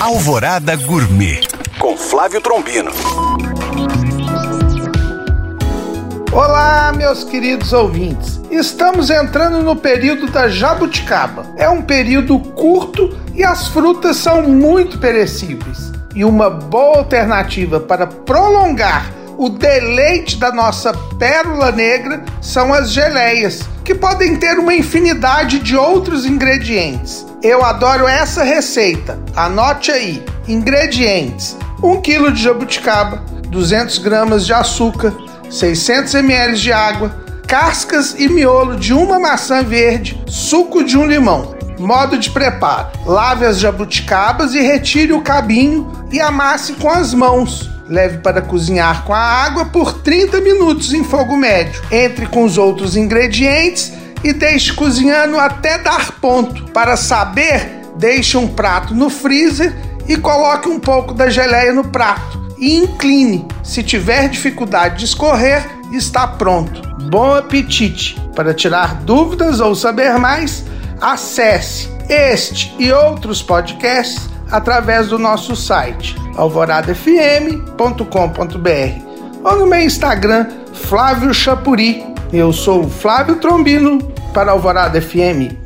Alvorada Gourmet com Flávio Trombino. Olá, meus queridos ouvintes. Estamos entrando no período da jabuticaba. É um período curto e as frutas são muito perecíveis. E uma boa alternativa para prolongar o deleite da nossa pérola negra são as geleias, que podem ter uma infinidade de outros ingredientes. Eu adoro essa receita. Anote aí: ingredientes: 1 kg de jabuticaba, 200 gramas de açúcar, 600 ml de água, cascas e miolo de uma maçã verde, suco de um limão. Modo de preparo: lave as jabuticabas e retire o cabinho e amasse com as mãos. Leve para cozinhar com a água por 30 minutos em fogo médio. Entre com os outros ingredientes e deixe cozinhando até dar ponto. Para saber, deixe um prato no freezer e coloque um pouco da geleia no prato e incline. Se tiver dificuldade de escorrer, está pronto. Bom apetite! Para tirar dúvidas ou saber mais, acesse este e outros podcasts através do nosso site alvoradafm.com.br ou no meu Instagram Flávio Chapuri. Eu sou o Flávio Trombino para Alvorada FM.